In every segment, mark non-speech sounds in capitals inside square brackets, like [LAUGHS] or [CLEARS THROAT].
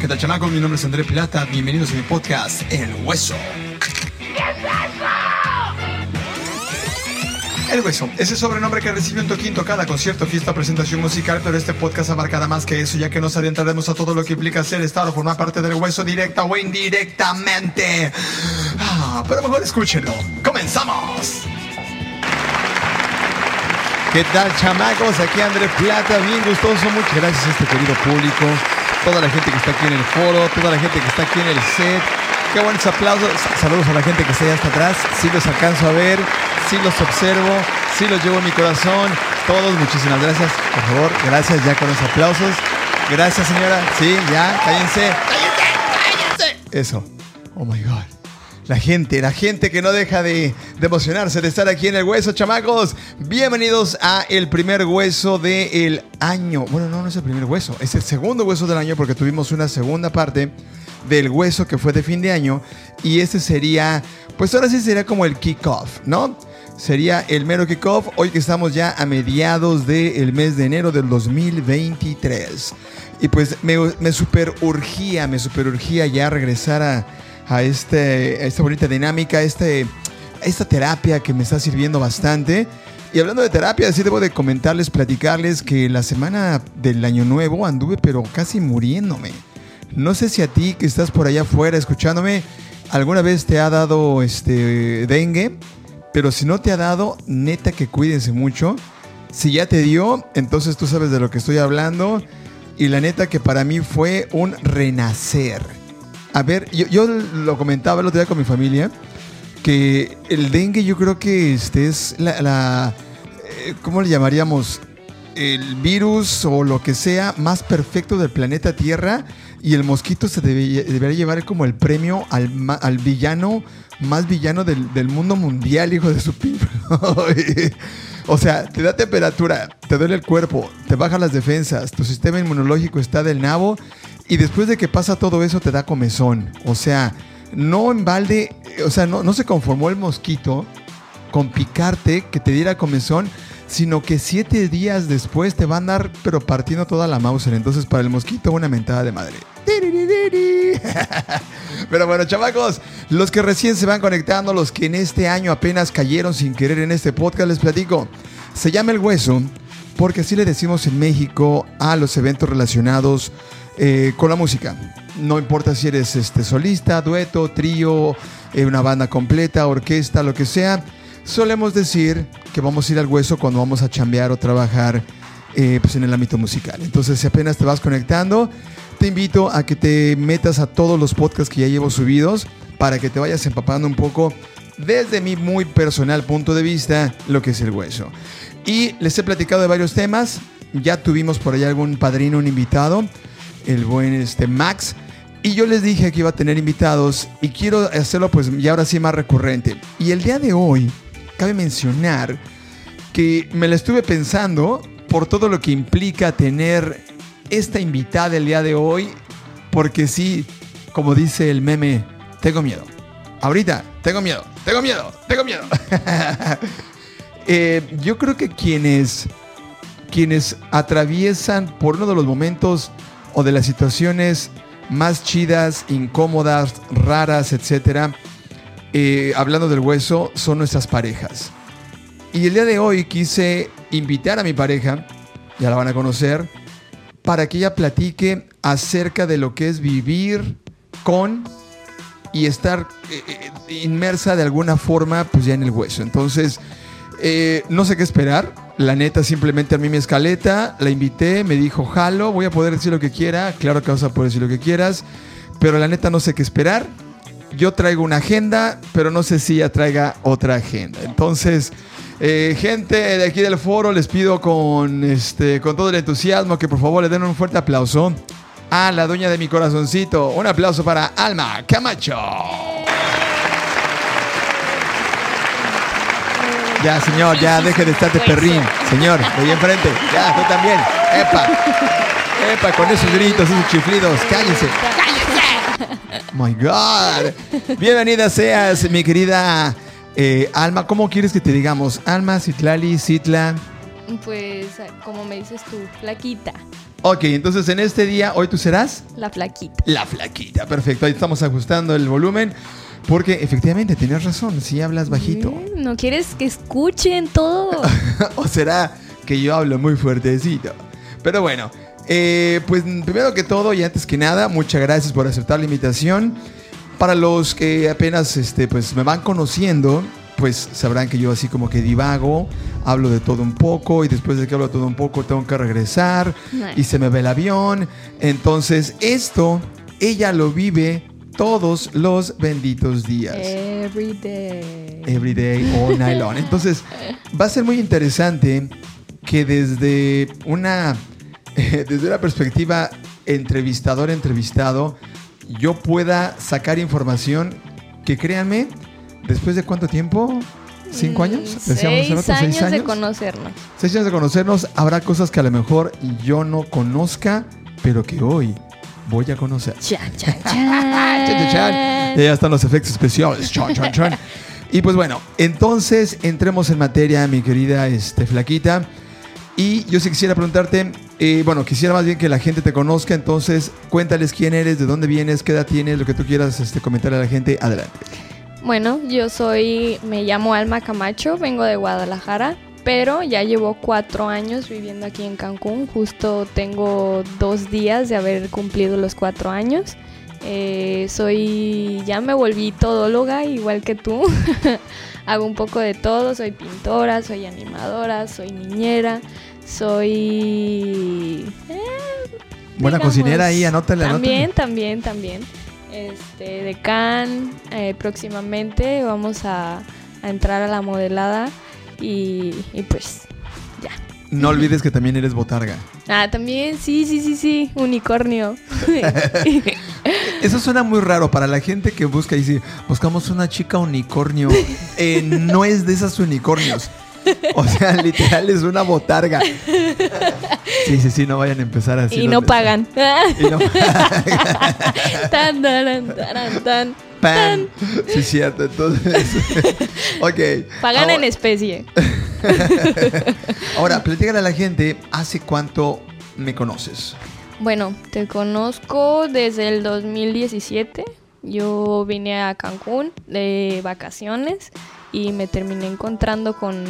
¿Qué tal, chamacos? Mi nombre es André Plata. Bienvenidos a mi podcast, El Hueso. El Hueso, ese sobrenombre que recibió en Toquín cada concierto, fiesta, presentación musical, pero este podcast abarcará más que eso, ya que nos adentraremos a todo lo que implica ser, estar o formar parte del Hueso directa o indirectamente. Ah, pero mejor escúchenlo. ¡Comenzamos! ¿Qué tal, chamacos? Aquí André Plata, bien gustoso. Muchas gracias a este querido público, toda la gente que está aquí en el foro, toda la gente que está aquí en el set. Qué buenos aplausos. Saludos a la gente que está allá hasta atrás. Sí los alcanzo a ver, sí los observo, sí los llevo en mi corazón. Todos, muchísimas gracias. Por favor, gracias ya con los aplausos. Gracias, señora. Sí, ya, cállense. Cállense, cállense. Eso. Oh my God. La gente, la gente que no deja de, de, emocionarse de estar aquí en el hueso, chamacos. Bienvenidos a el primer hueso del año. Bueno, no, no es el primer hueso, es el segundo hueso del año porque tuvimos una segunda parte del hueso que fue de fin de año. Y este sería, pues ahora sí sería como el kickoff, ¿no? Sería el mero kickoff hoy que estamos ya a mediados del mes de enero del 2023. Y pues me, me super urgía, me super urgía ya regresar a a, este, a esta bonita dinámica, este, a esta terapia que me está sirviendo bastante. Y hablando de terapia, sí debo de comentarles, platicarles que la semana del año nuevo anduve pero casi muriéndome. No sé si a ti que estás por allá afuera escuchándome, alguna vez te ha dado este dengue, pero si no te ha dado, neta que cuídense mucho. Si ya te dio, entonces tú sabes de lo que estoy hablando. Y la neta que para mí fue un renacer. A ver, yo, yo, lo comentaba el otro día con mi familia, que el dengue yo creo que este es la, eh, ¿cómo le llamaríamos? El virus o lo que sea más perfecto del planeta Tierra y el mosquito se debe, debería llevar como el premio al, al villano más villano del, del, mundo mundial, hijo de su pipa. [LAUGHS] o sea, te da temperatura, te duele el cuerpo, te bajan las defensas, tu sistema inmunológico está del nabo y después de que pasa todo eso te da comezón. O sea, no en balde, o sea, no, no se conformó el mosquito con picarte, que te diera comezón, sino que siete días después te van a dar, pero partiendo toda la Mauser. Entonces, para el mosquito, una mentada de madre. [LAUGHS] Pero bueno, chavacos, los que recién se van conectando, los que en este año apenas cayeron sin querer en este podcast, les platico. Se llama El Hueso porque así le decimos en México a los eventos relacionados eh, con la música. No importa si eres este, solista, dueto, trío, eh, una banda completa, orquesta, lo que sea. Solemos decir que vamos a ir al hueso cuando vamos a chambear o trabajar eh, pues en el ámbito musical. Entonces, si apenas te vas conectando, te invito a que te metas a todos los podcasts que ya llevo subidos para que te vayas empapando un poco desde mi muy personal punto de vista lo que es el hueso. Y les he platicado de varios temas. Ya tuvimos por allá algún padrino, un invitado, el buen este, Max. Y yo les dije que iba a tener invitados y quiero hacerlo pues ya ahora sí más recurrente. Y el día de hoy, cabe mencionar que me la estuve pensando por todo lo que implica tener esta invitada el día de hoy. Porque sí, como dice el meme, tengo miedo. Ahorita, tengo miedo, tengo miedo, tengo miedo. [LAUGHS] eh, yo creo que quienes, quienes atraviesan por uno de los momentos o de las situaciones más chidas, incómodas, raras, etcétera, eh, hablando del hueso, son nuestras parejas. Y el día de hoy quise invitar a mi pareja, ya la van a conocer, para que ella platique acerca de lo que es vivir con y estar eh, inmersa de alguna forma pues ya en el hueso. Entonces, eh, no sé qué esperar. La neta, simplemente a mí mi escaleta, la invité, me dijo, jalo, voy a poder decir lo que quiera. Claro que vas a poder decir lo que quieras, pero la neta no sé qué esperar. Yo traigo una agenda, pero no sé si ella traiga otra agenda. Entonces, eh, gente de aquí del foro, les pido con, este, con todo el entusiasmo que por favor le den un fuerte aplauso a la dueña de mi corazoncito. Un aplauso para Alma Camacho. Ya, señor, ya deje de estar de perrín. Señor, de ahí enfrente. Ya, tú también. Epa. Epa, con esos gritos, esos chiflidos. Cállense. ¡Cállense! My God. Bienvenida seas, mi querida eh, Alma. ¿Cómo quieres que te digamos? Alma, Citlali, Citla. Pues, como me dices tú, flaquita. Ok, entonces en este día, hoy tú serás La flaquita. la flaquita. Perfecto, ahí estamos ajustando el volumen. Porque efectivamente tenías razón, si hablas bajito. Mm, ¿No quieres que escuchen todo? [LAUGHS] o será que yo hablo muy fuertecito. Pero bueno, eh, pues primero que todo y antes que nada, muchas gracias por aceptar la invitación. Para los que apenas este, pues, me van conociendo, pues sabrán que yo así como que divago, hablo de todo un poco y después de que hablo de todo un poco tengo que regresar y se me ve el avión. Entonces esto, ella lo vive todos los benditos días. Every day. Every day, all night long. Entonces, va a ser muy interesante que desde una, [LAUGHS] desde una perspectiva entrevistador-entrevistado, yo pueda sacar información que créanme, después de cuánto tiempo? ¿Cinco Mm, años? Seis años de conocernos. Seis años de conocernos, habrá cosas que a lo mejor yo no conozca, pero que hoy voy a conocer. [LAUGHS] Chan, chan, Chan, chan, chan. chan. Ya están los efectos especiales. Chan, chan, chan. Y pues bueno, entonces entremos en materia, mi querida este, Flaquita. Y yo sí quisiera preguntarte, eh, bueno, quisiera más bien que la gente te conozca, entonces cuéntales quién eres, de dónde vienes, qué edad tienes, lo que tú quieras este, comentarle a la gente. Adelante. Bueno, yo soy, me llamo Alma Camacho, vengo de Guadalajara, pero ya llevo cuatro años viviendo aquí en Cancún. Justo tengo dos días de haber cumplido los cuatro años. Eh, soy, ya me volví todóloga, igual que tú. [LAUGHS] Hago un poco de todo, soy pintora, soy animadora, soy niñera, soy... eh, Buena digamos, cocinera ahí, anótale, También, también, también. Este, de Can, eh, próximamente vamos a, a entrar a la modelada y, y pues ya. No olvides que también eres botarga. Ah, también, sí, sí, sí, sí, unicornio. [LAUGHS] Eso suena muy raro para la gente que busca y dice, buscamos una chica unicornio. [LAUGHS] Eh, no es de esas unicornios. O sea, [LAUGHS] literal es una botarga. Sí, sí, sí, no vayan a empezar así. y no pagan. Y no tan, tan. Pan. Sí, cierto. Entonces, [LAUGHS] ok. Pagan ahora, en especie. [LAUGHS] Ahora, [LAUGHS] platícale a la gente, ¿hace cuánto me conoces? Bueno, te conozco desde el 2017. Yo vine a Cancún de vacaciones y me terminé encontrando con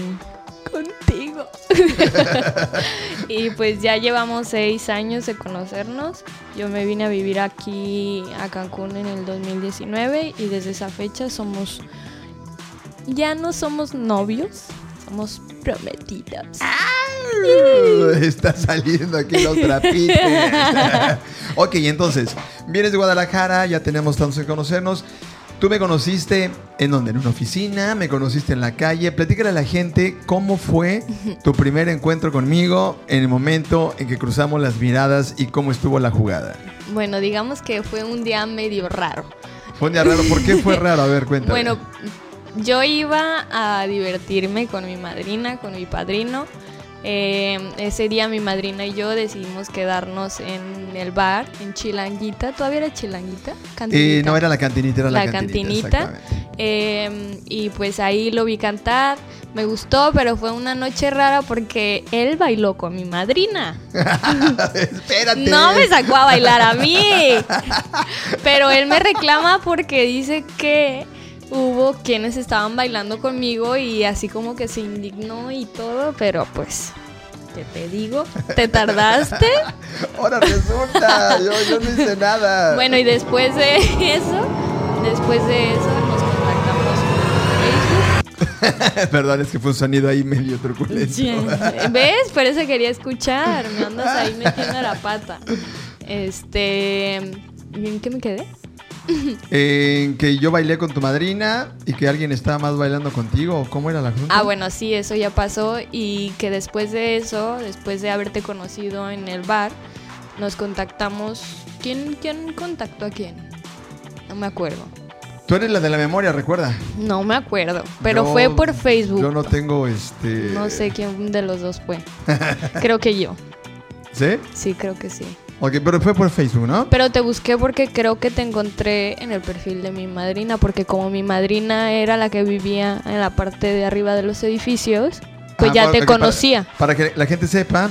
contigo. [LAUGHS] y pues ya llevamos seis años de conocernos. Yo me vine a vivir aquí a Cancún en el 2019 y desde esa fecha somos ya no somos novios, somos prometidos. Está saliendo aquí los trapitos. [LAUGHS] ok, entonces, vienes de Guadalajara, ya tenemos tantos que conocernos. Tú me conociste en donde? En una oficina, me conociste en la calle. Platícale a la gente cómo fue tu primer encuentro conmigo en el momento en que cruzamos las miradas y cómo estuvo la jugada. Bueno, digamos que fue un día medio raro. Fue un día raro. ¿Por qué fue raro? A ver, [LAUGHS] cuéntame. Bueno, yo iba a divertirme con mi madrina, con mi padrino. Eh, ese día mi madrina y yo decidimos quedarnos en el bar, en Chilanguita. ¿Todavía era Chilanguita? Eh, no era la cantinita, era la, La cantinita. Eh, y pues ahí lo vi cantar. Me gustó, pero fue una noche rara porque él bailó con mi madrina. [LAUGHS] Espérate. No me sacó a bailar a mí. Pero él me reclama porque dice que hubo quienes estaban bailando conmigo y así como que se indignó y todo, pero pues, ¿qué te digo? ¿Te tardaste? [LAUGHS] Ahora resulta, yo, yo no hice nada. Bueno, y después de eso, después de eso nos contactamos por Facebook. [LAUGHS] Perdón, es que fue un sonido ahí medio truculento. ¿Ves? Por eso quería escuchar. Me andas ahí metiendo la pata. Este. ¿En qué me quedé? [LAUGHS] En que yo bailé con tu madrina y que alguien estaba más bailando contigo. ¿Cómo era la junta? Ah, bueno, sí, eso ya pasó. Y que después de eso, después de haberte conocido en el bar, nos contactamos. ¿Quién, quién contactó a quién? No me acuerdo. Tú eres la de la memoria, recuerda. No me acuerdo. Pero Yo- fue por Facebook. Yo no tengo este. No sé quién de los dos fue. [LAUGHS] Creo que yo. ¿Sí? Sí, creo que sí. Ok, pero fue por Facebook, ¿no? Pero te busqué porque creo que te encontré en el perfil de mi madrina, porque como mi madrina era la que vivía en la parte de arriba de los edificios, pues Ah, ya te para- conocía. Para, que la gente sepa,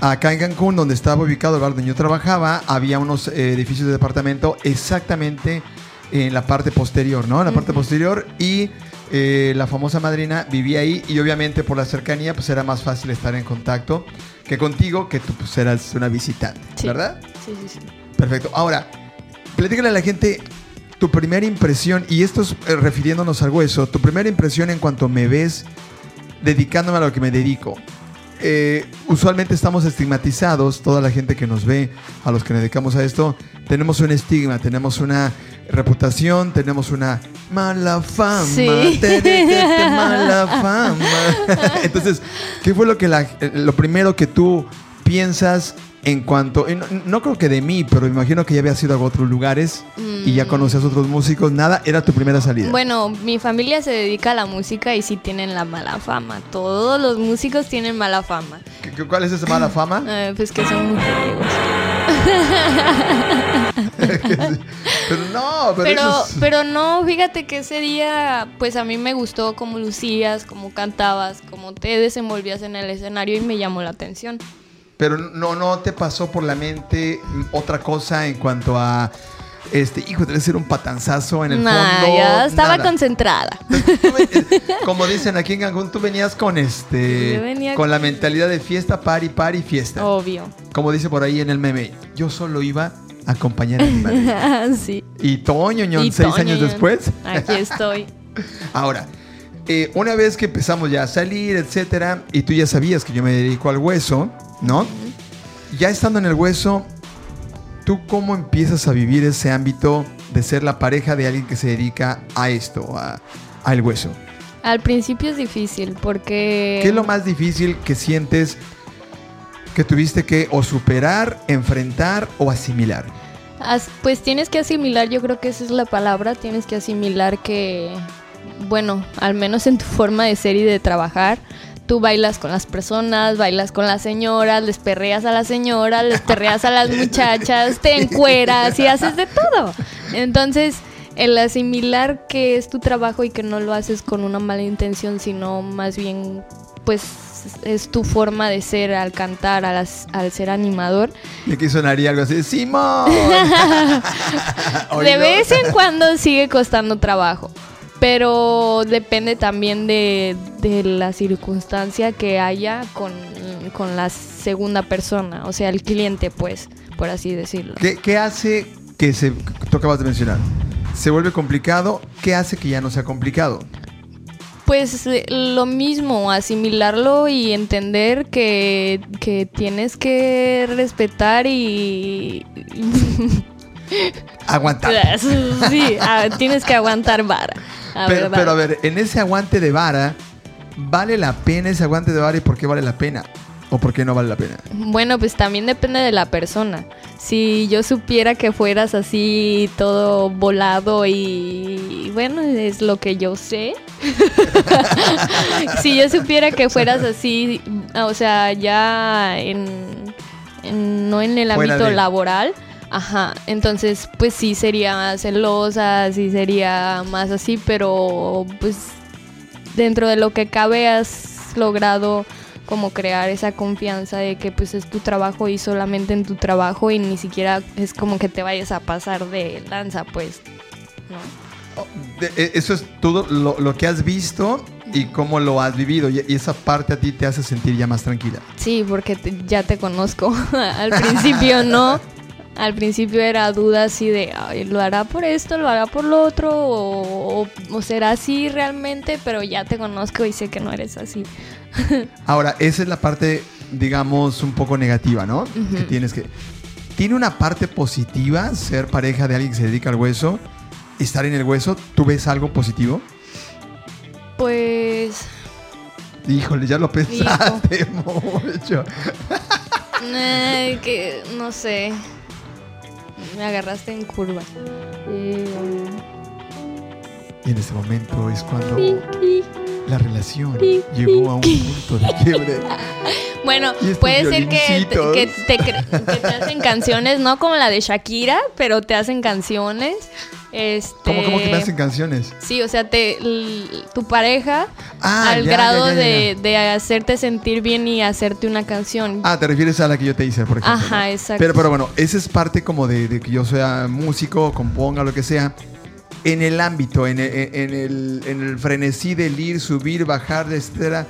Acá en Cancún, donde estaba ubicado el bar donde yo trabajaba, había unos eh, edificios de departamento exactamente en la parte posterior, ¿no? En la parte posterior y eh, la famosa madrina vivía ahí y obviamente por la cercanía pues era más fácil estar en contacto que contigo, que tú pues eras una visitante, Sí. ¿verdad? Sí, sí, sí. Perfecto. Ahora, platícale a la gente tu primera impresión, y esto es eh, refiriéndonos al hueso, tu primera impresión en cuanto me ves dedicándome a lo que me dedico. Eh, usualmente estamos estigmatizados, toda la gente que nos ve, a los que nos dedicamos a esto, tenemos un estigma, tenemos una reputación, tenemos una mala fama, Sí. te- te- te- mala fama. [LAUGHS] Entonces, ¿qué fue lo que la- eh, lo primero que tú piensas en cuanto, no, no creo que de mí, pero me imagino que ya habías ido a otros lugares y ya Mm. conocías otros músicos, nada, era tu primera salida. Bueno, mi familia se dedica a la música y sí tienen la mala fama. Todos los músicos tienen mala fama. ¿Qué- qué- ¿Cuál es esa mala [CLEARS THROAT] fama? Eh, pues que son mujeriegos. Pero no, pero, Pero, eso es- pero no, fíjate que ese día, pues a mí me gustó cómo lucías, cómo cantabas, cómo te desenvolvías en el escenario y me llamó la atención. pero no, no te pasó por la mente otra cosa en cuanto a este, hijo, debe ser un patanzazo en el Nah, fondo. ya estaba nada. concentrada. Eh, Como dicen aquí en Cancún, tú venías con este venía con la con- mentalidad de fiesta, party, party, fiesta. Obvio. Como dice por ahí en el meme, yo solo iba a acompañar a mi madre. [LAUGHS] sí. y Toño, Y seis Toño, años después. Aquí estoy. [LAUGHS] Ahora, eh, una vez que empezamos ya a salir, etcétera, y tú ya sabías que yo me dedico al hueso, ¿no? Ya estando en el hueso, ¿tú cómo empiezas a vivir ese ámbito de ser la pareja de alguien que se dedica a esto, a, al hueso? Al principio es difícil porque... ¿Qué es lo más difícil que sientes que tuviste que o superar, enfrentar o asimilar? As- Pues tienes que asimilar, yo creo que esa es la palabra, tienes que asimilar que, bueno, al menos en tu forma de ser y de trabajar, tú bailas con las personas, bailas con las señoras, les perreas a las señoras, les perreas a las muchachas, te encueras y haces de todo. Entonces, el asimilar que es tu trabajo y que no lo haces con una mala intención, sino más bien, pues es tu forma de ser al cantar, al, ser animador, Y aquí sonaría algo así, ¡Simón! [LAUGHS] de vez en cuando sigue costando trabajo, pero depende también de, de la circunstancia que haya con, con la segunda persona, o sea, el cliente, pues, por así decirlo. ¿Qué, qué hace que se, tú acabas de mencionar, se vuelve complicado? ¿Qué hace que ya no sea complicado? Pues eh, lo mismo, asimilarlo y entender que, que tienes que respetar y... [LAUGHS] Aguantar. [LAUGHS] sí, tienes que aguantar vara. Pero, a ver, en ese aguante de vara, ¿vale la pena ese aguante de vara y por qué vale la pena? ¿O por qué no vale la pena? Bueno, pues también depende de la persona. Si yo supiera que fueras así todo volado y bueno, es lo que yo sé. [LAUGHS] si yo supiera que fueras así, o sea, ya en, en- no en el Fuera ámbito de- laboral, ajá, entonces pues sí sería más celosa, sí sería más así, pero pues dentro de lo que cabe has logrado como crear esa confianza de que pues es tu trabajo y solamente en tu trabajo y ni siquiera es como que te vayas a pasar de lanza, pues, ¿no? Oh, e- Eso es todo lo, lo que has visto y cómo lo has vivido. Y, y esa parte a ti te hace sentir ya más tranquila. Sí, porque te- ya te conozco. [LAUGHS] Al principio no. Al principio era duda así de, "Ay, ¿lo hará por esto, lo hará por lo otro? O, o- o será así realmente? Pero ya te conozco y sé que no eres así. [LAUGHS] Ahora, esa es la parte, digamos, un poco negativa, ¿no? Que tienes que... ¿Tiene una parte positiva ser pareja de alguien que se dedica al hueso? ¿Estar en el hueso? ¿Tú ves algo positivo? Pues... Híjole, ya lo pensaste [LAUGHS] mucho. eh, que no sé. Me agarraste en curva. Eh, Y en este momento es cuando la relación llegó a un punto de quiebre. [LAUGHS] Bueno, puede ser que, te, que te hacen canciones, no como la de Shakira, pero te hacen canciones. Este, ¿Cómo, cómo que me hacen canciones? Sí, o sea, te, tu pareja Ah, al ya, grado ya, ya, ya, de, de hacerte sentir bien y hacerte una canción. Ah, te refieres a la que yo te hice, por ejemplo. Ajá, exacto. Pero, pero bueno, esa es parte como de, de que yo sea músico, componga, lo que sea. En el ámbito, en el, en el, en el frenesí del ir, subir, bajar, etcétera.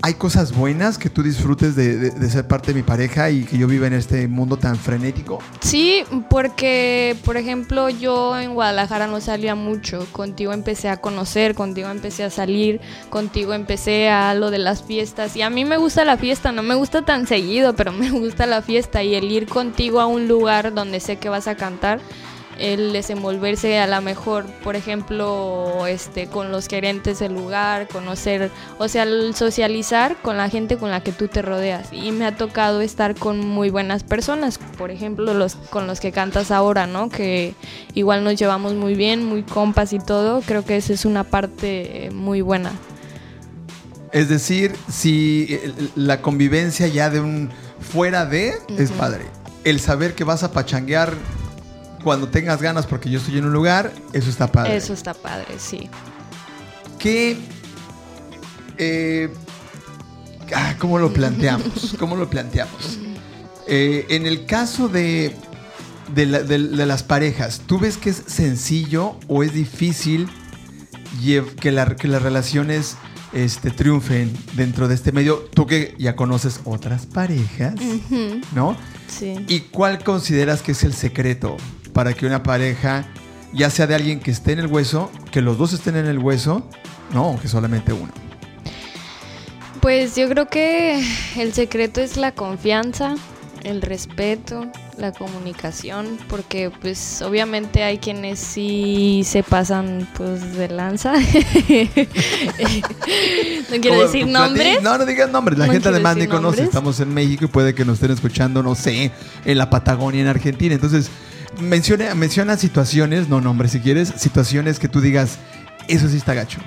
¿Hay cosas buenas que tú disfrutes de, ser parte de mi pareja y que yo viva en este mundo tan frenético? Sí, porque, por ejemplo, yo en Guadalajara no salía mucho. Contigo empecé a conocer, contigo empecé a salir, contigo empecé a lo de las fiestas. Y a mí me gusta la fiesta, no me gusta tan seguido, pero [LAUGHS] me gusta la fiesta. Y el ir contigo a un lugar donde sé que vas a cantar, el desenvolverse a la mejor, por ejemplo, este, con los gerentes del lugar, conocer, o sea, el socializar con la gente con la que tú te rodeas. Y me ha tocado estar con muy buenas personas, por ejemplo, los con los que cantas ahora, ¿no? Que igual nos llevamos muy bien, muy compas y todo. Creo que esa es una parte eh, muy buena. Es decir, si eh, la convivencia ya de un fuera de es padre. El saber que vas a pachanguear cuando tengas ganas porque yo estoy en un lugar, eso está padre. Eso está padre, sí. ¿Qué... eh, ah, ¿Cómo lo planteamos? [LAUGHS] ¿Cómo lo planteamos? Eh, en el caso de, de, la- de- de las parejas, ¿tú ves que es sencillo o es difícil que, la- que las relaciones este, triunfen dentro de este medio? Tú que ya conoces otras parejas, ¿no? Sí. ¿Y cuál consideras que es el secreto para que una pareja, ya sea de alguien que esté en el hueso, que los dos estén en el hueso, no, que solamente uno? Pues yo creo que el secreto es la confianza, el respeto, la comunicación, porque pues obviamente hay quienes sí se pasan pues de lanza. [LAUGHS] no quiero decir nombres. No, no digas nombres. La No gente además ni conoce. Estamos en México y puede que nos estén escuchando, no sé, en la Patagonia, en Argentina. Entonces, menciona, menciona situaciones, no nombres si quieres, situaciones que tú digas, eso sí está gacho.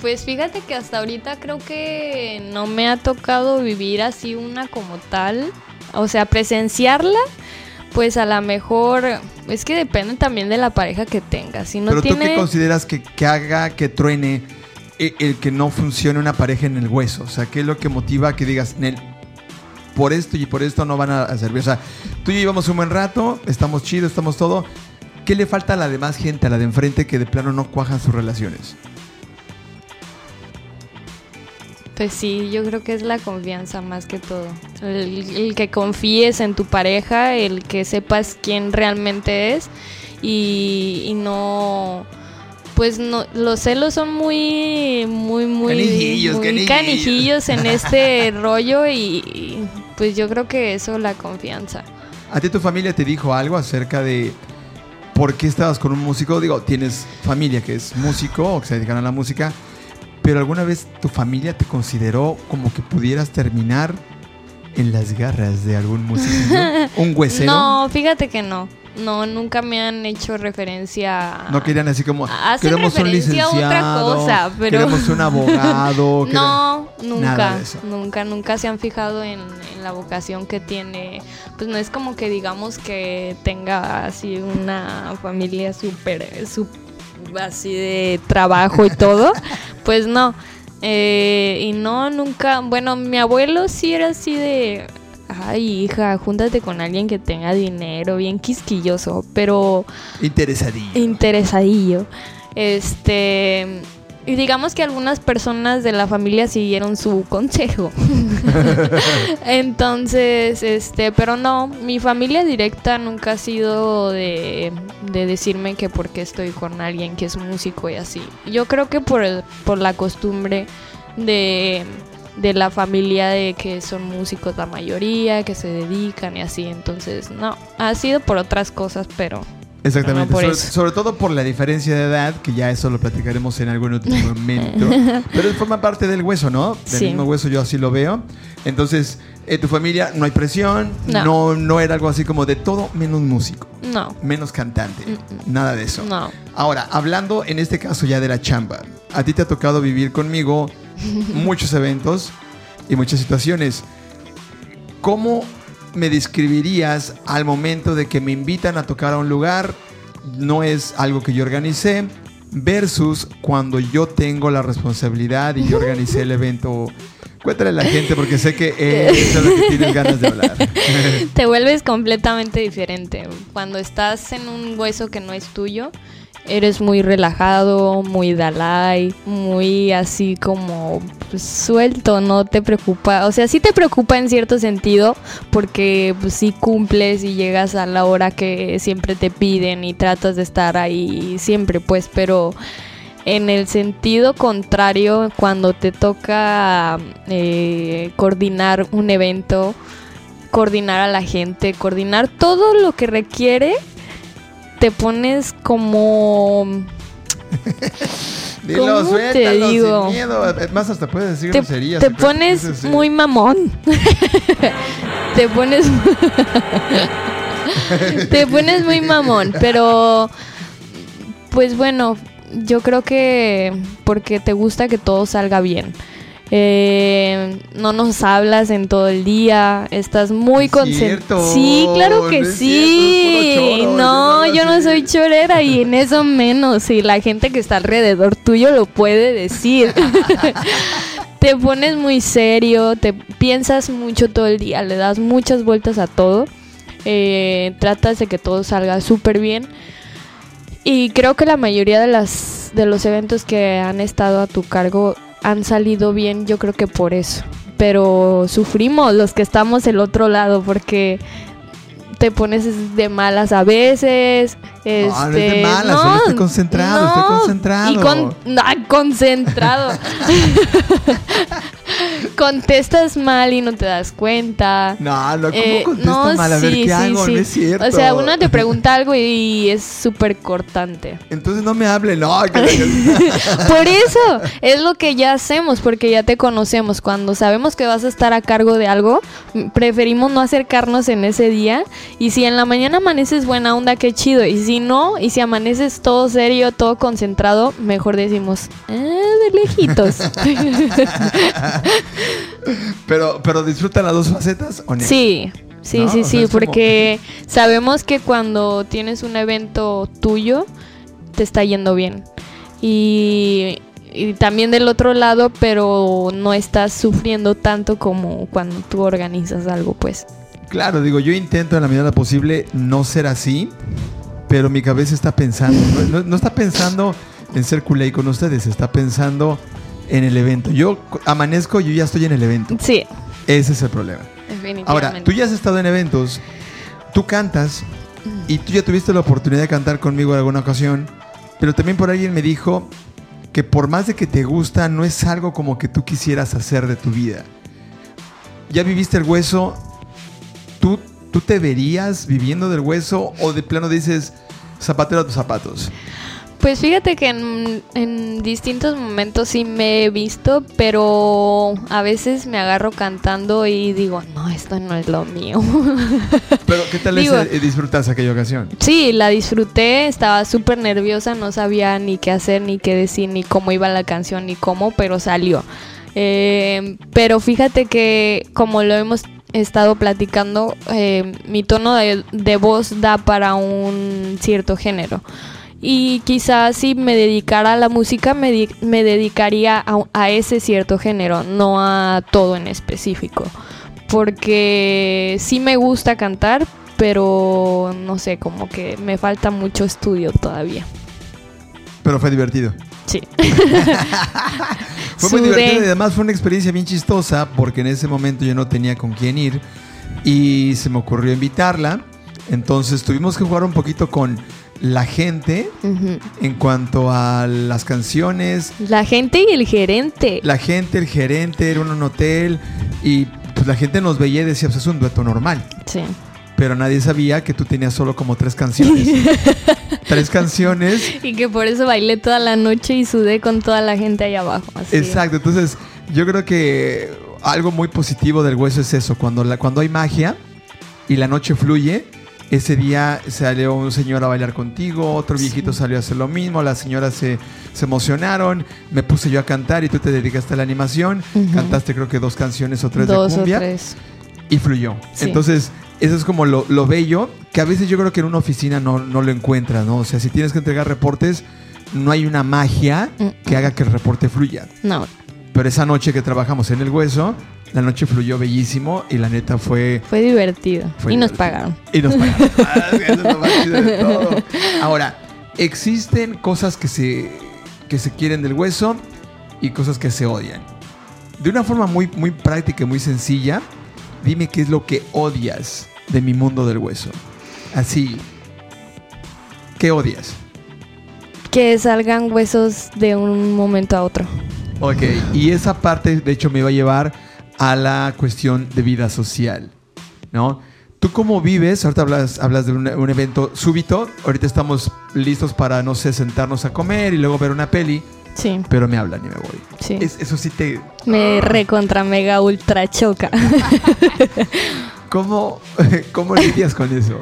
Pues fíjate que hasta ahorita creo que no me ha tocado vivir así una como tal. O sea, presenciarla, pues a lo mejor es que depende también de la pareja que tengas. Si no Pero tú qué consideras que, que haga que truene e- el, que no funcione una pareja en el hueso? O sea, ¿qué es lo que motiva que digas, Nel, por esto y por esto no van a, a servir? O sea, tú y yo llevamos un buen rato, estamos chidos, estamos todo. ¿Qué le falta a la demás gente, a la de enfrente, que de plano no cuajan sus relaciones? Pues sí, yo creo que es la confianza más que todo. El, el que confíes en tu pareja, el que sepas quién realmente es y, y no... Pues no, los celos son muy, muy, muy, Canijillos, muy canijillos. canijillos en este [LAUGHS] rollo y, y, pues yo creo que eso, la confianza. ¿A ti tu familia te dijo algo acerca de por qué estabas con un músico? Digo, tienes familia que es músico o que se dedican a la música, pero alguna vez tu familia te consideró como que pudieras terminar en las garras de algún músico? [LAUGHS] ¿Un huesero? No, fíjate que no. No, nunca me han hecho referencia a... No querían así como Hacen queremos un a otra licenciado, cosa, pero- queremos un abogado. [LAUGHS] No, nunca, nunca, nunca se han fijado en, en la vocación que tiene. Pues no es como que digamos que tenga así una familia súper, así de trabajo y todo. [LAUGHS] pues no. Eh, y no, nunca, bueno, mi abuelo sí era así de, ay hija, júntate con alguien que tenga dinero, bien quisquilloso, pero Interesadillo. interesadillo. Este. Y digamos que algunas personas de la familia siguieron su consejo. [LAUGHS] [LAUGHS] Entonces, este, pero no, mi familia directa nunca ha sido de, de decirme que porque estoy con alguien que es músico y así. Yo creo que por, el- por la costumbre de, de la familia de que son músicos la mayoría, que se dedican y así. Entonces, no, ha sido por otras cosas, pero Exactamente, No, por sobre, sobre todo por la diferencia de edad, que ya eso lo platicaremos en algún otro [LAUGHS] momento. Pero forma parte del hueso, ¿no? Del Sí. mismo hueso yo así lo veo. Entonces, eh, tu familia no hay presión, no. No. no era algo así como de todo menos músico, no, menos cantante, Mm, nada de eso. no. Ahora, hablando en este caso ya de la chamba, a ti te ha tocado vivir conmigo muchos eventos y muchas situaciones. ¿Cómo me describirías al momento de que me invitan a tocar a un lugar? No es algo que yo organicé, versus cuando yo tengo la responsabilidad y yo organicé el evento. Cuéntale a la gente porque sé que [LAUGHS] es lo que tienes ganas de hablar. Te vuelves completamente diferente. Cuando estás en un hueso que no es tuyo, eres muy relajado, muy Dalai, muy así como pues, suelto, no te preocupa. O sea, sí te preocupa en cierto sentido porque pues sí cumples y llegas a la hora que siempre te piden y tratas de estar ahí siempre, pues, pero en el sentido contrario, cuando te toca eh, coordinar un evento, coordinar a la gente, coordinar todo lo que requiere, te pones como... [LAUGHS] Dilo, ¿Cómo te digo? sin miedo. Más hasta puedes decir Te, groserías. te pones sí. muy mamón. [LAUGHS] te pones... [LAUGHS] te pones muy mamón, pero... Pues bueno, yo creo que porque te gusta que todo salga bien. Eh, no nos hablas en todo el día, estás muy concentrado. Sí, claro que no sí. cierto, choro, no, yo no soy chorera y en eso menos. Y la gente que está alrededor tuyo lo puede decir. [LAUGHS] te pones muy serio, te piensas mucho todo el día, le das muchas vueltas a todo. eh, tratas de que todo salga súper bien. Y creo que la mayoría de las de los eventos que han estado a tu cargo han salido bien, yo creo que por eso. Pero sufrimos los que estamos del otro lado porque te pones de malas a veces. No, no es de este, malas, solo estoy concentrado, estoy concentrado. Y con, ah, concentrado. [LAUGHS] Contestas mal y no te das cuenta. No, no, ¿cómo Eh, contestas mal? A ver, ¿qué hago? no es cierto. O sea, uno te pregunta algo y es súper cortante. Entonces no me hable, no. [LAUGHS] Por eso es lo que ya hacemos, porque ya te conocemos. Cuando sabemos que vas a estar a cargo de algo, preferimos no acercarnos en ese día. Y si en la mañana amaneces buena onda, qué chido. Y si no, y si amaneces todo serio, todo concentrado, mejor decimos, "Ah, de lejitos. [LAUGHS] pero, pero disfrutan las dos facetas, ¿o no? Sí, sí, No, sí, o sea, sí, como- porque [LAUGHS] sabemos que cuando tienes un evento tuyo, te está yendo bien. Y, y también del otro lado, pero no estás sufriendo tanto como cuando tú organizas algo, pues. Claro, digo, yo intento en la medida posible no ser así, pero mi cabeza está pensando, no, está pensando en ser culé con ustedes, está pensando en el evento. Yo amanezco, yo ya estoy en el evento. Sí, Ese es el problema. Ahora, tú ya has estado en eventos, tú cantas y tú ya tuviste la oportunidad de cantar conmigo en alguna ocasión, pero también por alguien me dijo que por más de que te gusta, no es algo como que tú quisieras hacer de tu vida. Ya viviste el hueso, ¿tú, tú te verías viviendo del hueso o de plano dices zapatero a tus zapatos? Pues fíjate que en, en distintos momentos sí me he visto, pero a veces me agarro cantando y digo, no, esto no es lo mío. [LAUGHS] Pero ¿qué tal Digo- ese- eh, disfrutaste aquella ocasión? Sí, la disfruté, estaba súper nerviosa, no sabía ni qué hacer, ni qué decir, ni cómo iba la canción, ni cómo, pero salió. Eh, pero fíjate que como lo hemos estado platicando, eh, mi tono de, de voz da para un cierto género. Y quizás si me dedicara a la música, me, me dedicaría a ese cierto género, no a todo en específico. Porque sí me gusta cantar, pero no sé, como que me falta mucho estudio todavía. Pero fue divertido. Sí. [LAUGHS] Fue muy Sudé. divertido y además fue una experiencia bien chistosa porque en ese momento yo no tenía con quién ir y se me ocurrió invitarla. Entonces tuvimos que jugar un poquito con la gente en cuanto a las canciones. La gente y el gerente. La gente, el gerente, era un hotel y pues la gente nos veía y decía, pues es un dueto normal. Sí. Pero nadie sabía que tú tenías solo como tres canciones. [LAUGHS] tres canciones [LAUGHS] Y que por eso bailé toda la noche y sudé con toda la gente ahí abajo. así. Exacto, entonces yo creo que algo muy positivo del hueso es eso, cuando, la, cuando hay magia y la noche fluye, Ese día salió un señor a bailar contigo, otro viejito salió a hacer lo mismo, las señoras se, se emocionaron, me puse yo a cantar y tú te dedicaste a la animación, cantaste creo que dos canciones o tres Dos de o cumbia tres. y fluyó. Sí. Entonces, eso es como lo, lo bello, que a veces yo creo que en una oficina no, no lo encuentras, ¿no? O sea, si tienes que entregar reportes, no hay una magia Mm. que haga que el reporte fluya. No, Pero esa noche que trabajamos en el hueso, la noche fluyó bellísimo y la neta fue... fue divertido. Fue y nos pagaron. Y nos pagaron. [LAUGHS] Ah, eso es lo más chido de todo. Ahora, existen cosas que se, que se quieren del hueso y cosas que se odian. De una forma muy, muy práctica y muy sencilla, dime qué es lo que odias de mi mundo del hueso. Así. ¿Qué odias? Que salgan huesos de un momento a otro. Ok, y esa parte de hecho me va a llevar a la cuestión de vida social, ¿no? ¿Tú cómo vives? Ahorita hablas, hablas de un, un evento súbito, ahorita estamos listos para, no sé, sentarnos a comer y luego ver una peli, Sí, pero me hablan y me voy. sí. Es- eso sí te... Me recontra mega ultra choca. [LAUGHS] ¿Cómo, [LAUGHS] cómo lidias con eso?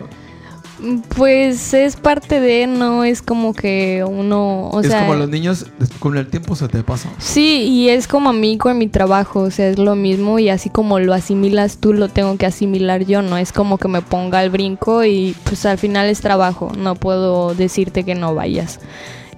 Pues es parte de, no es como que uno, o es sea, como los niños, con el tiempo se te pasa. sí, y es como a mí con mi trabajo, o sea, es lo mismo y así como lo asimilas tú, lo tengo que asimilar yo, no es como que me ponga al brinco y pues al final es trabajo, no puedo decirte que no vayas.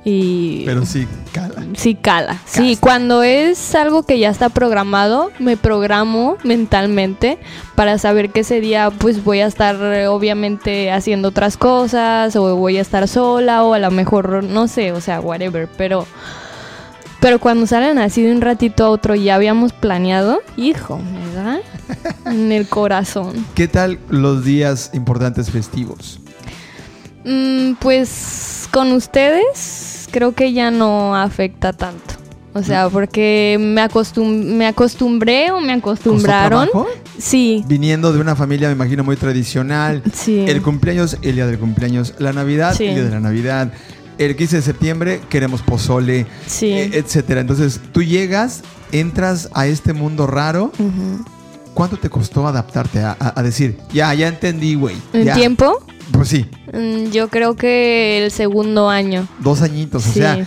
Y Pero sí, cala. Sí, cala. Sí, cuando es algo que ya está programado, me programo mentalmente para saber que ese día pues voy a estar eh, obviamente haciendo otras cosas o voy a estar sola o a lo mejor no sé, o sea, whatever, pero pero cuando salen así de un ratito a otro y ya habíamos planeado, hijo, me da [LAUGHS] en el corazón. ¿Qué tal los días importantes festivos? Mm, pues con ustedes creo que ya no afecta tanto. O sea, porque me, acostum me acostumbré o me ¿Costó acostumbraron. Sí, Viniendo de una familia, me imagino, muy tradicional. sí. El cumpleaños, el día del cumpleaños. La Navidad, Sí. el día de la Navidad. El 15 de septiembre queremos pozole, sí. eh, etcétera. Entonces, tú llegas, entras a este mundo raro. Ujú. ¿Cuánto te costó adaptarte a, a- a decir, ya, ya entendí, güey? ¿En ya"? tiempo? Pues sí, Mm, Yo creo que el segundo año. dos añitos. O sea,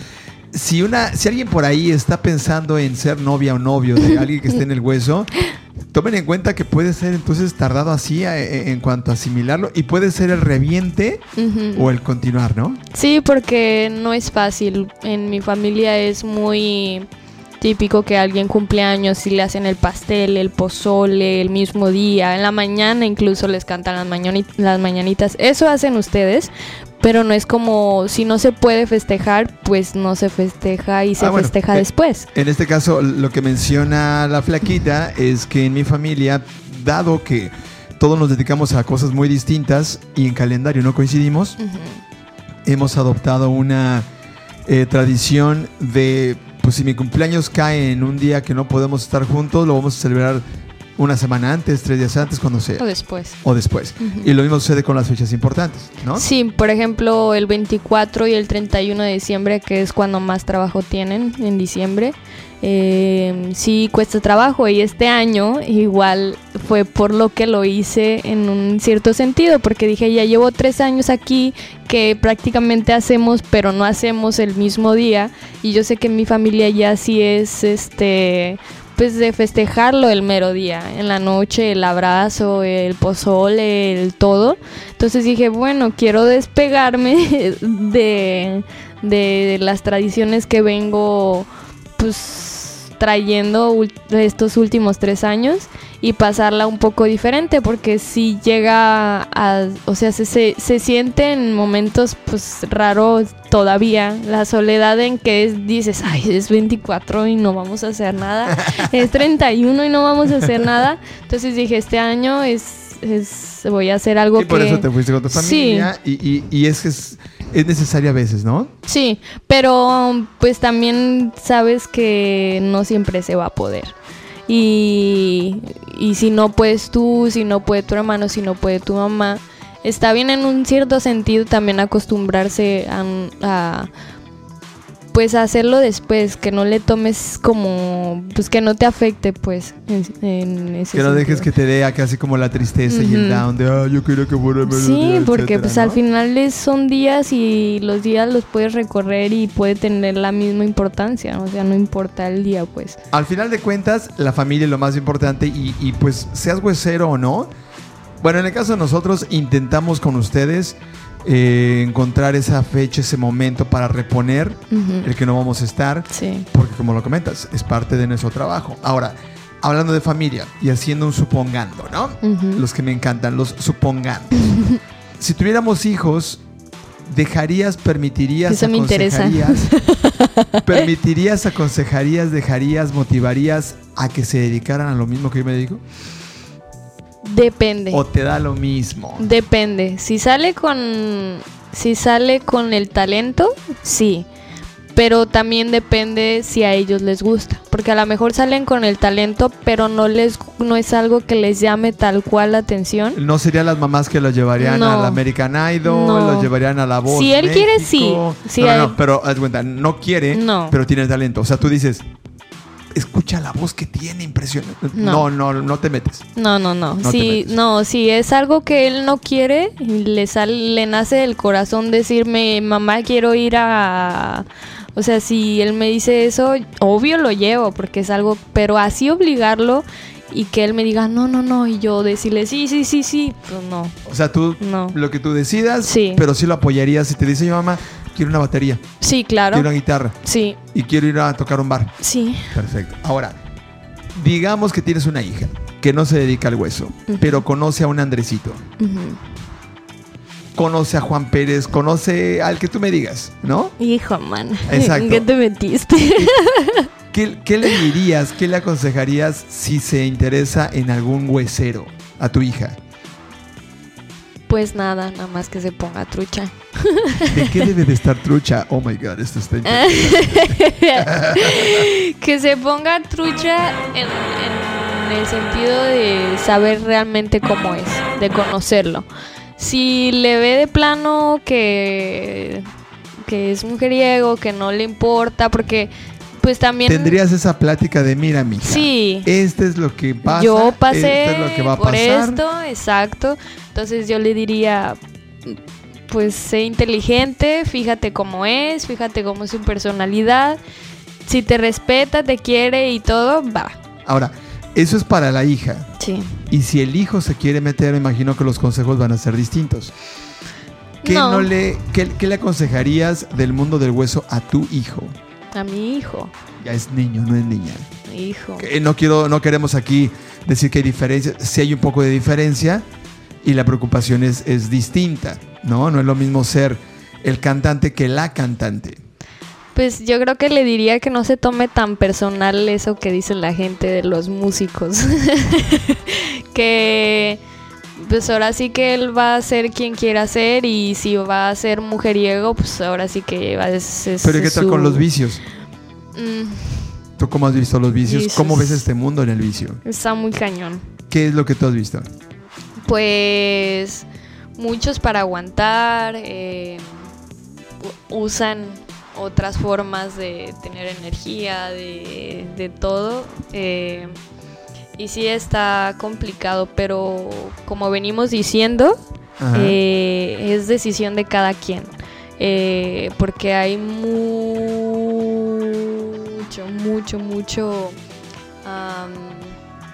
si, una, si alguien por ahí está pensando en ser novia o novio de alguien que esté en el hueso, [LAUGHS] tomen en cuenta que puede ser entonces tardado así eh, en cuanto a asimilarlo y puede ser el reviente o el continuar, ¿no? Sí, porque no es fácil. En mi familia es muy típico que alguien cumple años y le hacen el pastel, el pozole el mismo día. En la mañana incluso les cantan las, mañani- las mañanitas. Eso hacen ustedes, pero no es como si no se puede festejar, pues no se festeja y se Ah, bueno, festeja eh, después. En este caso, lo que menciona la flaquita es que en mi familia, dado que todos nos dedicamos a cosas muy distintas y en calendario no coincidimos, hemos adoptado una eh, tradición de, pues si mi cumpleaños cae en un día que no podemos estar juntos, lo vamos a celebrar una semana antes, tres días antes, cuando sea. O después. O después. Y lo mismo sucede con las fechas importantes, ¿no? Sí, por ejemplo, el 24 y el 31 de diciembre, que es cuando más trabajo tienen en diciembre, eh, sí cuesta trabajo y este año igual fue por lo que lo hice en un cierto sentido, porque dije, ya llevo tres años aquí que prácticamente hacemos, pero no hacemos el mismo día y yo sé que en mi familia ya sí es este pues de festejarlo el mero día, en la noche, el abrazo, el pozole, el todo. Entonces dije, bueno, quiero despegarme [LAUGHS] de, de las tradiciones que vengo pues trayendo estos últimos tres años y pasarla un poco diferente porque si llega a, o sea, se, se, se siente en momentos pues raros todavía la soledad en que es, dices, ay, es 24 y no vamos a hacer nada, [LAUGHS] es 31 y no vamos a hacer nada, entonces dije, este año es, es voy a hacer algo por que... eso te fuiste con tu Sí. familia y, y- y es que es, es necesario a veces, ¿no? Sí, pero pues también sabes que no siempre se va a poder. Y, y si no puedes tú, si no puede tu hermano, si no puede tu mamá, está bien en un cierto sentido también acostumbrarse a, pues hacerlo después, que no le tomes como, pues que no te afecte, pues, en, en ese Que no dejes que te dé casi como la tristeza y el down de, ah, yo quería que fuera Sí, etcétera", porque pues al final son días y los días los puedes recorrer y puede tener la misma importancia, o sea, no importa el día, pues. Al final de cuentas, la familia es lo más importante y, y, pues seas huesero o no. Bueno, en el caso de nosotros, intentamos con ustedes eh, encontrar esa fecha, ese momento para reponer el que no vamos a estar, Sí. porque como lo comentas, es parte de nuestro trabajo. Ahora, hablando de familia y haciendo un supongando, ¿no? Los que me encantan, los supongandos. [LAUGHS] si tuviéramos hijos, dejarías, permitirías, Eso me interesa. aconsejarías, [LAUGHS] permitirías, aconsejarías, dejarías, motivarías a que se dedicaran a lo mismo que yo me dedico? Depende. ¿O te da lo mismo? Depende. Si sale con. Si sale con el talento, sí. Pero también depende si a ellos les gusta. Porque a lo mejor salen con el talento, pero no les no es algo que les llame tal cual la atención. ¿No serían las mamás que los llevarían No. al American Idol? No. ¿Los llevarían a La Voz Si él quiere, sí. Si no, no, no, pero haz cuenta, no quiere, No. pero tiene talento. O sea, tú dices, escucha la voz que tiene, impresionante. No, No. no, no, te metes. No, no, no. No si, no, si es algo que él no quiere y le sale, le nace del corazón decirme, mamá, quiero ir a. O sea, si él me dice eso, obvio lo llevo, porque es algo. Pero así obligarlo y que él me diga, no, no, no, y yo decirle, sí, sí, sí, sí, pues no, O sea, tú, no. lo que tú decidas, Sí. pero sí lo apoyarías si te dice, yo mamá, quiero una batería, Sí, claro. quiero una guitarra Sí, y quiero ir a tocar un bar. sí. Perfecto. Ahora, digamos que tienes una hija que no se dedica al hueso, pero conoce a un Andresito, conoce a Juan Pérez, conoce al que tú me digas, ¿no? Hijo, man. Exacto. ¿En [LAUGHS] qué te metiste? [LAUGHS] ¿Qué, qué le dirías, qué le aconsejarías si se interesa en algún huesero a tu hija? Pues nada, nada más que se ponga trucha. ¿De qué debe de estar trucha? Oh my god, esto está [LAUGHS] que se ponga trucha en, en el sentido de saber realmente cómo es, de conocerlo. Si le ve de plano que, que es mujeriego, que no le importa, porque pues también... Tendrías esa plática de, mira, mija, Sí. este es lo que pasa, yo pasé esto es lo que va a por pasar. esto, exacto. Entonces yo le diría, pues sé inteligente, fíjate cómo es, fíjate cómo es su personalidad. Si te respeta, te quiere y todo, va. Ahora, eso es para la hija. Sí. Y si el hijo se quiere meter, me imagino que los consejos van a ser distintos. ¿Qué, no. No. le, qué, qué le aconsejarías del mundo del hueso a tu hijo? A mi hijo. Ya es niño, no es niña. Hijo. Que no quiero, no queremos aquí decir que hay diferencia. Sí hay un poco de diferencia y la preocupación es, es distinta, ¿no? No es lo mismo ser el cantante que la cantante. Pues yo creo que le diría que no se tome tan personal eso que dice la gente de los músicos. [LAUGHS] que pues ahora sí que él va a ser quien quiera ser y si va a ser mujeriego, pues ahora sí que va a ser... Pero ¿qué tal con los vicios? Mm, ¿Tú cómo has visto los vicios? Vicios. ¿Cómo ves este mundo en el vicio? está muy cañón. ¿Qué es lo que tú has visto? Pues muchos para aguantar eh, usan otras formas de tener energía, de, de todo. eh, y sí está complicado, pero como venimos diciendo, eh, es decisión de cada quien. Eh, porque hay mucho, mucho, mucho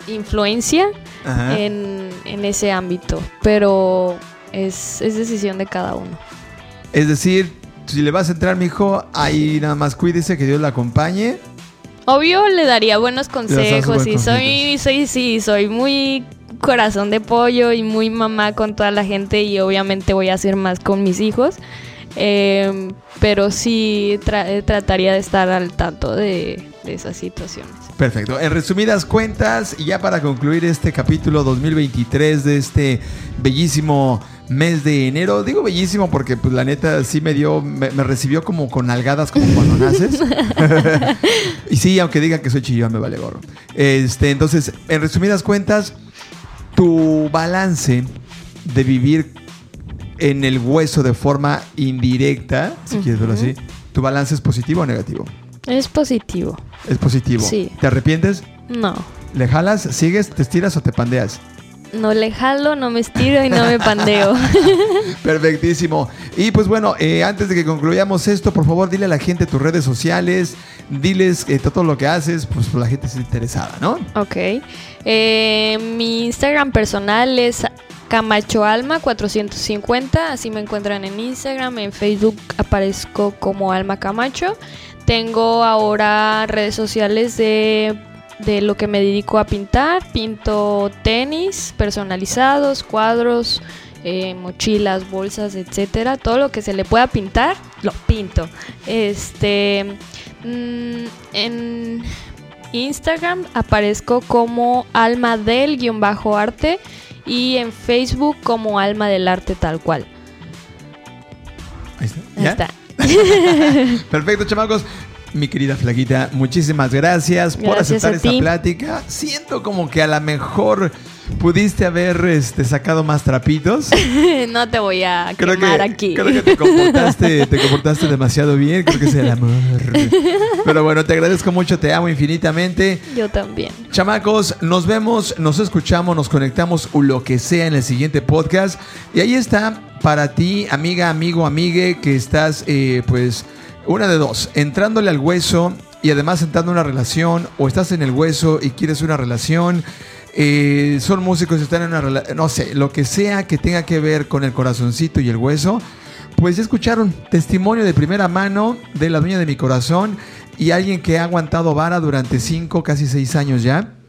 influencia en, en ese ámbito, pero es, es decisión de cada uno. Es decir, si le vas a entrar, mijo, ahí nada más cuídese, que Dios la acompañe. Obvio le daría buenos consejos y soy, soy, sí, soy muy corazón de pollo y muy mamá con toda la gente y obviamente voy a hacer más con mis hijos. Eh, pero sí tra- eh, trataría de estar al tanto de, de esas situaciones. Perfecto. En resumidas cuentas, y ya para concluir este capítulo 2023 de este bellísimo mes de enero, digo bellísimo porque pues la neta sí me dio, me, me recibió como con algadas como cuando naces. [LAUGHS] y sí, aunque digan que soy chillón, me vale gorro. Este, entonces, en resumidas cuentas, tu balance de vivir en el hueso de forma indirecta, si quieres verlo así, ¿Tu balance es positivo o negativo? Es positivo. Es positivo. Sí. ¿Te arrepientes? No. ¿Le jalas, sigues, te estiras o te pandeas? No le jalo, no me estiro y no me pandeo. [LAUGHS] Perfectísimo. Y pues bueno, eh, antes de que concluyamos esto, por favor, dile a la gente tus redes sociales, diles eh, todo lo que haces, pues la gente está interesada, ¿no? ok. Eh, mi Instagram personal es Camacho Alma 450, así me encuentran en Instagram, en Facebook aparezco como Alma Camacho. Tengo ahora redes sociales de, de lo que me dedico a pintar. Pinto tenis personalizados, cuadros, eh, mochilas, bolsas, etcétera. Todo lo que se le pueda pintar, lo pinto. Este mm, en Instagram aparezco como alma del guion bajo arte y en Facebook como alma del arte tal cual. Ahí está. Ahí está. [LAUGHS] Perfecto, chamacos. Mi querida Flaquita, muchísimas gracias, por aceptar esta ti. plática. Siento como que a lo mejor pudiste haber este, sacado más trapitos. [LAUGHS] no te voy a Creo que, aquí. creo que te comportaste, te comportaste [LAUGHS] demasiado bien. Creo que es el amor. Pero bueno, te agradezco mucho, te amo infinitamente. Yo también. Chamacos, nos vemos, nos escuchamos, nos conectamos o lo que sea en el siguiente podcast. Y ahí está para ti, amiga, amigo, amigue, que estás, eh, pues, una de dos, entrándole al hueso y además entrando en una relación, o estás en el hueso y quieres una relación. eh, son músicos, están en una relación, no sé, lo que sea que tenga que ver con el corazoncito y el hueso, pues ya escucharon testimonio de primera mano de la dueña de mi corazón y alguien que ha aguantado vara durante cinco, casi seis años ya.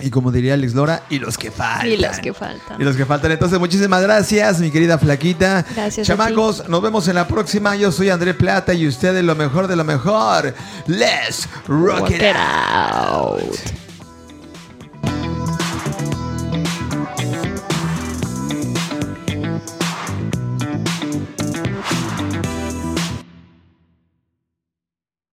Y como diría Alex Lora, y los que faltan. Y los que faltan. Y los que faltan. Entonces, muchísimas gracias, mi querida Flaquita. Gracias a Chamacos, nos vemos en la próxima. Yo soy André Plata y ustedes lo mejor de lo mejor. Let's rock, Rock it it out. out.